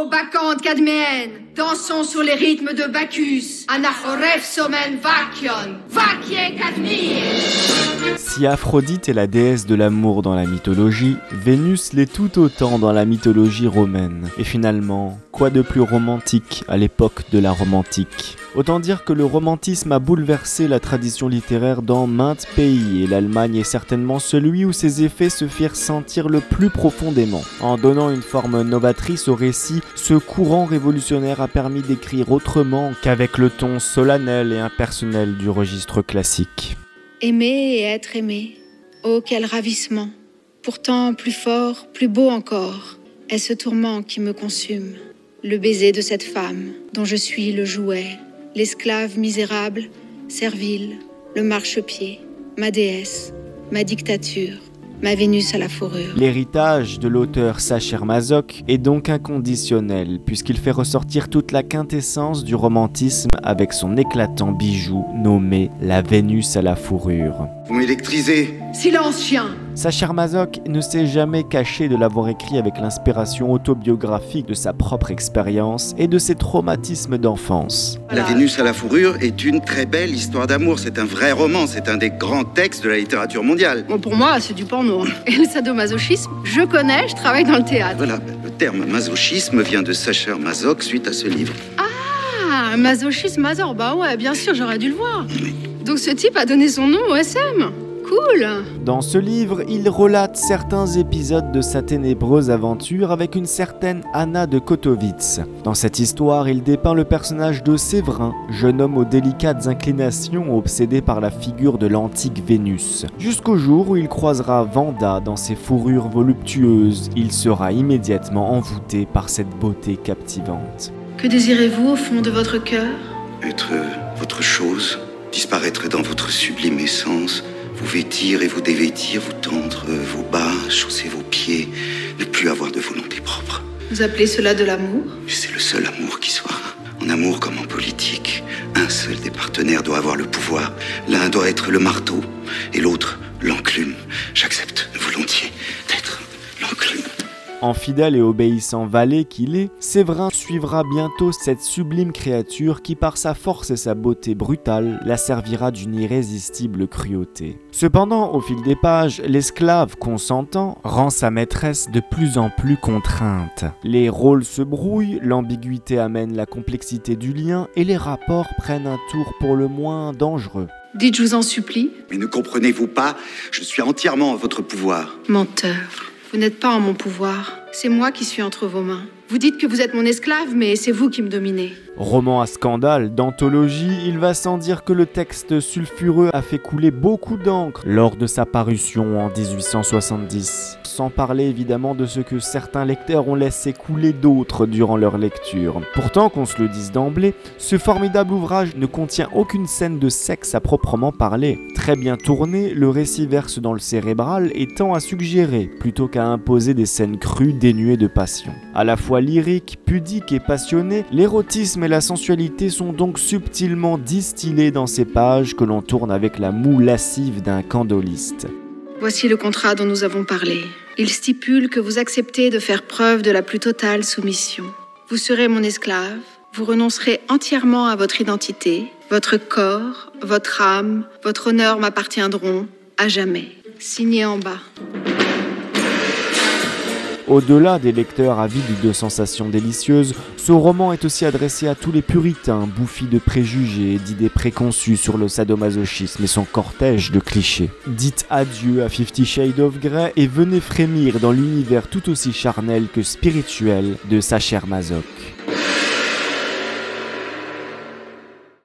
Ô bacchantes cadméennes, dansons sur les rythmes de Bacchus, anaphoref somen vakion, vakie cadmie Si Aphrodite est la déesse de l'amour dans la mythologie, Vénus l'est tout autant dans la mythologie romaine. Et finalement, quoi de plus romantique à l'époque de la romantique? Autant dire que le romantisme a bouleversé la tradition littéraire dans maintes pays et l'Allemagne est certainement celui où ses effets se firent sentir le plus profondément. En donnant une forme novatrice au récit, ce courant révolutionnaire a permis d'écrire autrement qu'avec le ton solennel et impersonnel du registre classique. Aimer et être aimé. Oh, quel ravissement. Pourtant, plus fort, plus beau encore, est ce tourment qui me consume. Le baiser de cette femme, dont je suis le jouet, l'esclave misérable, servile, le marchepied, ma déesse, ma dictature, ma Vénus à la fourrure. L'héritage de l'auteur Sacher Masoch est donc inconditionnel, puisqu'il fait ressortir toute la quintessence du romantisme avec son éclatant bijou nommé la Vénus à la fourrure. Vous m'électrisez Silence, chien Sacher Masoch ne s'est jamais caché de l'avoir écrit avec l'inspiration autobiographique de sa propre expérience et de ses traumatismes d'enfance. La Vénus à la fourrure est une très belle histoire d'amour. C'est un vrai roman. C'est un des grands textes de la littérature mondiale. Bon, pour moi, c'est du porno. Et le sadomasochisme, je connais, je travaille dans le théâtre. Voilà, le terme masochisme vient de Sacher Masoch suite à ce livre. Ah, masochisme, mazor, bah ouais, bien sûr, j'aurais dû le voir. Donc ce type a donné son nom au SM. Cool Dans ce livre, il relate certains épisodes de sa ténébreuse aventure avec une certaine Anna de Kotowitz. Dans cette histoire, il dépeint le personnage de Séverin, jeune homme aux délicates inclinations obsédé par la figure de l'antique Vénus. Jusqu'au jour où il croisera Vanda dans ses fourrures voluptueuses, il sera immédiatement envoûté par cette beauté captivante. Que désirez-vous au fond de votre cœur? Être votre chose, disparaître dans votre sublime essence, vous vêtir et vous dévêtir, vous tendre vos bas, chausser vos pieds, ne plus avoir de volonté propre. Vous appelez cela de l'amour? C'est le seul amour qui soit. En amour comme en politique, un seul des partenaires doit avoir le pouvoir. L'un doit être le marteau et l'autre l'enclume. J'accepte volontiers. En fidèle et obéissant valet qu'il est, Séverin suivra bientôt cette sublime créature qui par sa force et sa beauté brutale la servira d'une irrésistible cruauté. Cependant, au fil des pages, l'esclave consentant rend sa maîtresse de plus en plus contrainte. Les rôles se brouillent, l'ambiguïté amène la complexité du lien et les rapports prennent un tour pour le moins dangereux. Dites, je vous en supplie? Mais ne comprenez-vous pas? Je suis entièrement à votre pouvoir. Menteur. Vous n'êtes pas en mon pouvoir. C'est moi qui suis entre vos mains. Vous dites que vous êtes mon esclave, mais c'est vous qui me dominez. Roman à scandale, d'anthologie, il va sans dire que le texte sulfureux a fait couler beaucoup d'encre lors de sa parution en 1870. Sans parler évidemment de ce que certains lecteurs ont laissé couler d'autres durant leur lecture. Pourtant, qu'on se le dise d'emblée, ce formidable ouvrage ne contient aucune scène de sexe à proprement parler. Très bien tourné, le récit verse dans le cérébral et tend à suggérer, plutôt qu'à imposer des scènes crues dénuées de passion. À la fois lyrique, pudique et passionné, l'érotisme et la sensualité sont donc subtilement distillés dans ces pages que l'on tourne avec la moue lascive d'un candoliste. Voici le contrat dont nous avons parlé. Il stipule que vous acceptez de faire preuve de la plus totale soumission. Vous serez mon esclave, vous renoncerez entièrement à votre identité, votre corps, votre âme, votre honneur m'appartiendront à jamais. Signé en bas. Au-delà des lecteurs avides de sensations délicieuses, ce roman est aussi adressé à tous les puritains bouffis de préjugés et d'idées préconçues sur le sadomasochisme et son cortège de clichés. Dites adieu à Fifty Shades of Grey et venez frémir dans l'univers tout aussi charnel que spirituel de Sacher Masoch.